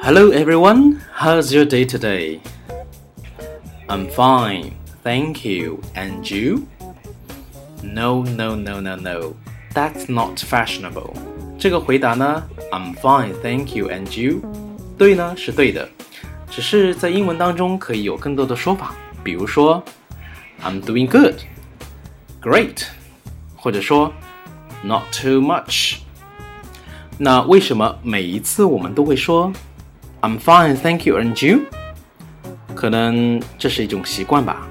Hello everyone, how's your day today? I'm fine, thank you. And you? No, no, no, no, no. That's not fashionable. 这个回答呢，I'm fine, thank you. And you? 对呢，是对的，只是在英文当中可以有更多的说法，比如说，I'm doing good, great，或者说，not too much。那为什么每一次我们都会说 ？I'm fine, thank you. And you? 可能这是一种习惯吧。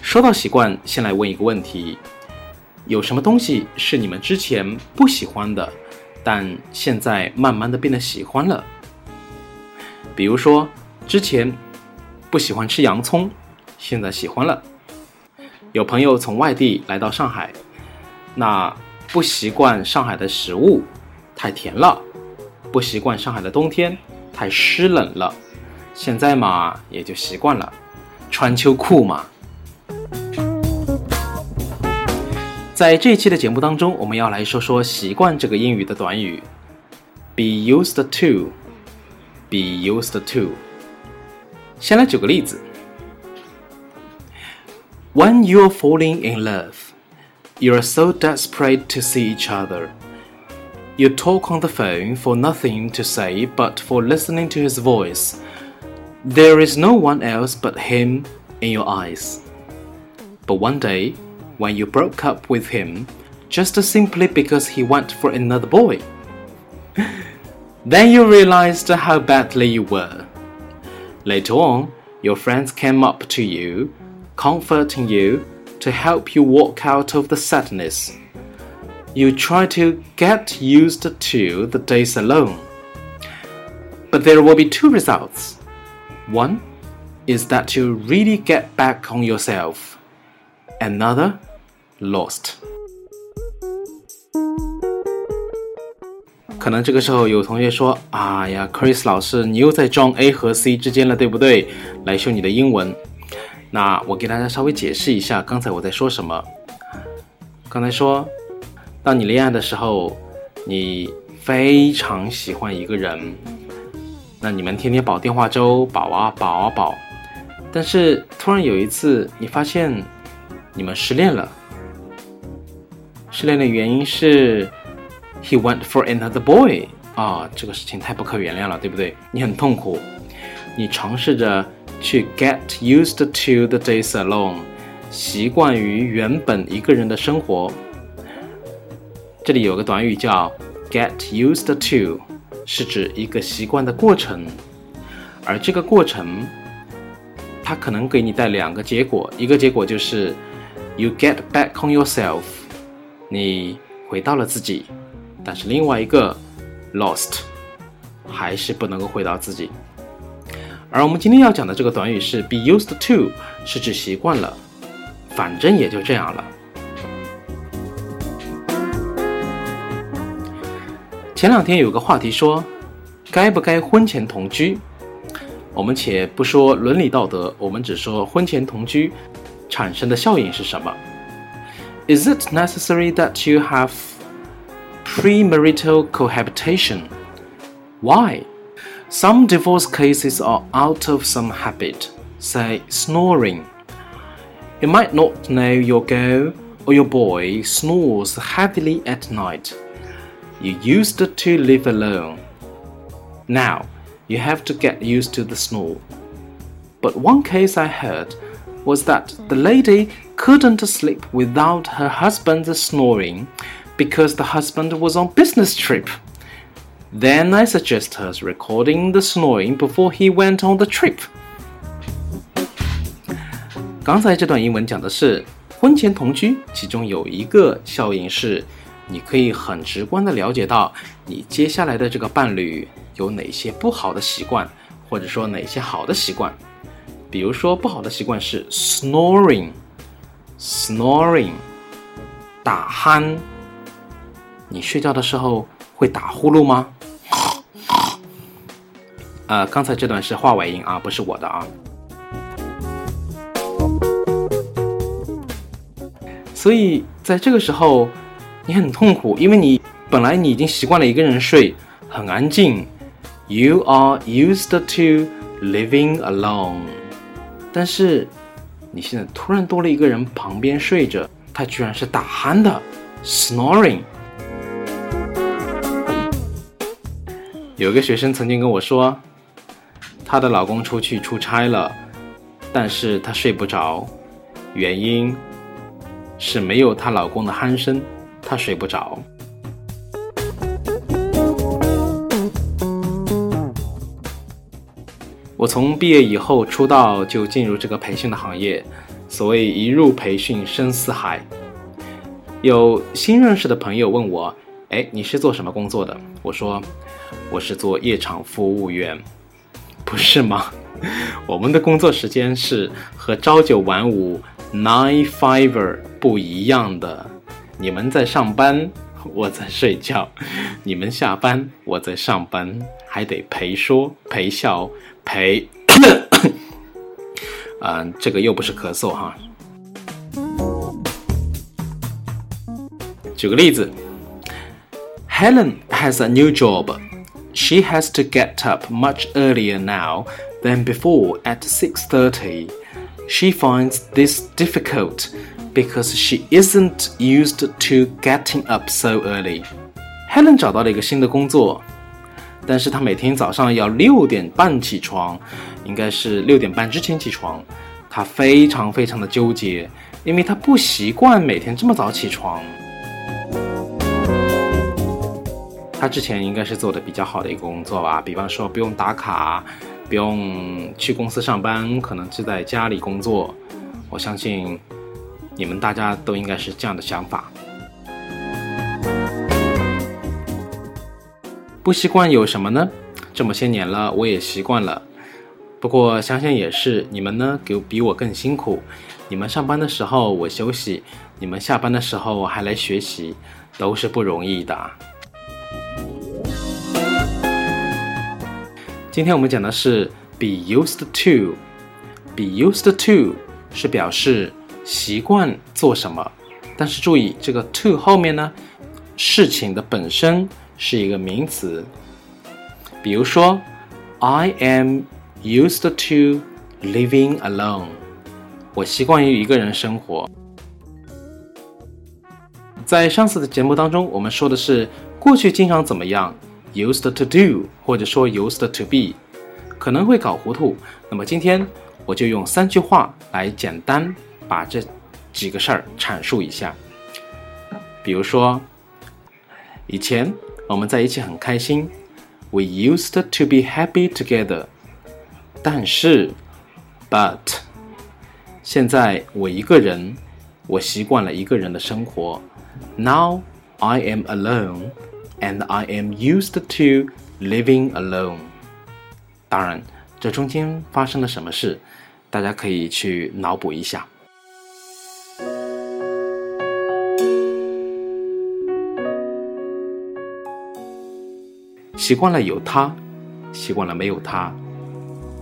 说到习惯，先来问一个问题：有什么东西是你们之前不喜欢的，但现在慢慢的变得喜欢了？比如说，之前不喜欢吃洋葱，现在喜欢了。有朋友从外地来到上海，那不习惯上海的食物，太甜了。不习惯上海的冬天，太湿冷了。现在嘛，也就习惯了，穿秋裤嘛。在这一期的节目当中，我们要来说说“习惯”这个英语的短语，be used to，be used to。先来举个例子：When you're falling in love, you're so desperate to see each other. You talk on the phone for nothing to say but for listening to his voice. There is no one else but him in your eyes. But one day, when you broke up with him, just simply because he went for another boy, then you realized how badly you were. Later on, your friends came up to you, comforting you to help you walk out of the sadness you try to get used to the days alone. But there will be two results. One is that you really get back on yourself. Another, lost. 可能这个时候有同学说：“啊呀，Chris 老师，你又在装 A 和 C 之间了，对不对？来秀你的英文。”那我给大家稍微解释一下刚才我在说什么。刚才说 当你恋爱的时候，你非常喜欢一个人，那你们天天煲电话粥，煲啊煲啊煲。但是突然有一次，你发现你们失恋了。失恋的原因是，he went for another boy 啊，这个事情太不可原谅了，对不对？你很痛苦，你尝试着去 get used to the days alone，习惯于原本一个人的生活。这里有个短语叫 get used to，是指一个习惯的过程，而这个过程，它可能给你带两个结果，一个结果就是 you get back on yourself，你回到了自己，但是另外一个 lost，还是不能够回到自己。而我们今天要讲的这个短语是 be used to，是指习惯了，反正也就这样了。前两天有个话题说，该不该婚前同居？我们且不说伦理道德，我们只说婚前同居产生的效应是什么？Is it necessary that you have premarital cohabitation? Why? Some divorce cases are out of some habit, say snoring. You might not know your girl or your boy snores heavily at night you used to live alone. Now, you have to get used to the snore. But one case I heard was that the lady couldn't sleep without her husband snoring because the husband was on business trip. Then I suggest her recording the snoring before he went on the trip. 刚才这段英文讲的是婚前同居，其中有一个效应是 你可以很直观的了解到你接下来的这个伴侣有哪些不好的习惯，或者说哪些好的习惯。比如说，不好的习惯是 snoring，snoring，打鼾。你睡觉的时候会打呼噜吗？呃，刚才这段是话外音啊，不是我的啊。所以在这个时候。你很痛苦，因为你本来你已经习惯了一个人睡，很安静。You are used to living alone。但是你现在突然多了一个人旁边睡着，他居然是打鼾的，snoring。有一个学生曾经跟我说，她的老公出去出差了，但是她睡不着，原因是没有她老公的鼾声，他睡不着。我从毕业以后出道就进入这个培训的行业，所谓一入培训深似海。有新认识的朋友问我：“哎，你是做什么工作的？”我说。我是做夜场服务员，不是吗？我们的工作时间是和朝九晚五 nine five 不一样的。你们在上班，我在睡觉；你们下班，我在上班，还得陪说陪笑陪。嗯，这个又不是咳嗽哈。举个例子，Helen has a new job。She has to get up much earlier now than before at 6:30. She finds this difficult because she isn't used to getting up so early. Helen 找到了一个新的工作，但是她每天早上要六点半起床，应该是六点半之前起床。她非常非常的纠结，因为她不习惯每天这么早起床。他之前应该是做的比较好的一个工作吧，比方说不用打卡，不用去公司上班，可能就在家里工作。我相信你们大家都应该是这样的想法。不习惯有什么呢？这么些年了，我也习惯了。不过想想也是，你们呢，给比我更辛苦。你们上班的时候我休息，你们下班的时候我还来学习，都是不容易的。今天我们讲的是 be used to。be used to 是表示习惯做什么，但是注意这个 to 后面呢，事情的本身是一个名词。比如说，I am used to living alone。我习惯于一个人生活。在上次的节目当中，我们说的是过去经常怎么样。Used to do，或者说 used to be，可能会搞糊涂。那么今天我就用三句话来简单把这几个事儿阐述一下。比如说，以前我们在一起很开心，We used to be happy together。但是，but，现在我一个人，我习惯了一个人的生活。Now I am alone。And I am used to living alone。当然，这中间发生了什么事，大家可以去脑补一下。习惯了有他，习惯了没有他，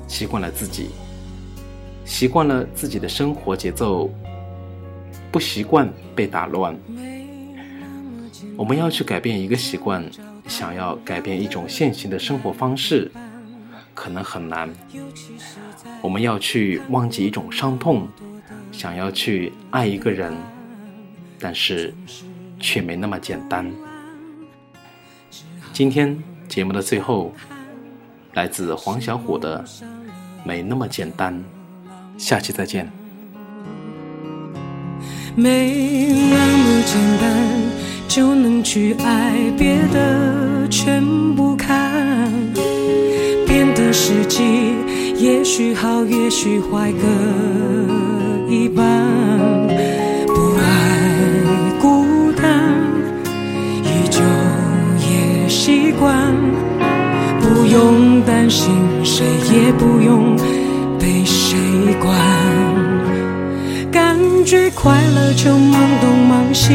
习惯了自己，习惯了自己的生活节奏，不习惯被打乱。我们要去改变一个习惯，想要改变一种现行的生活方式，可能很难。我们要去忘记一种伤痛，想要去爱一个人，但是却没那么简单。今天节目的最后，来自黄小琥的《没那么简单》，下期再见。没那么简单。就能去爱，别的全不看。变的时机，也许好，也许坏，各一半。不爱孤单，依旧也习惯。不用担心，谁也不用被谁管。感觉快乐就忙东忙西。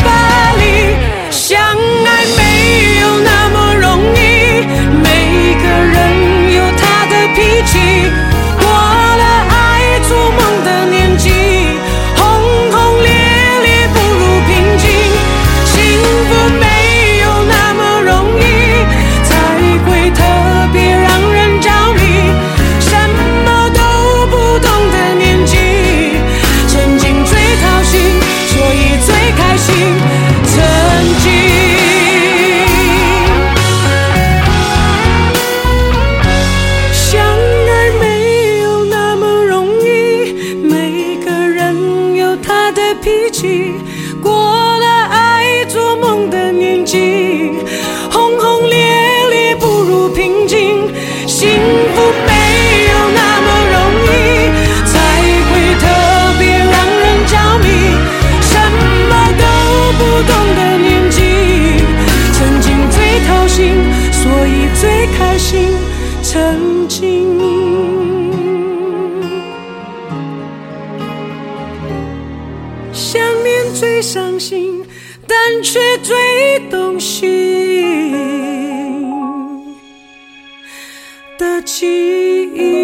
你动心的记忆。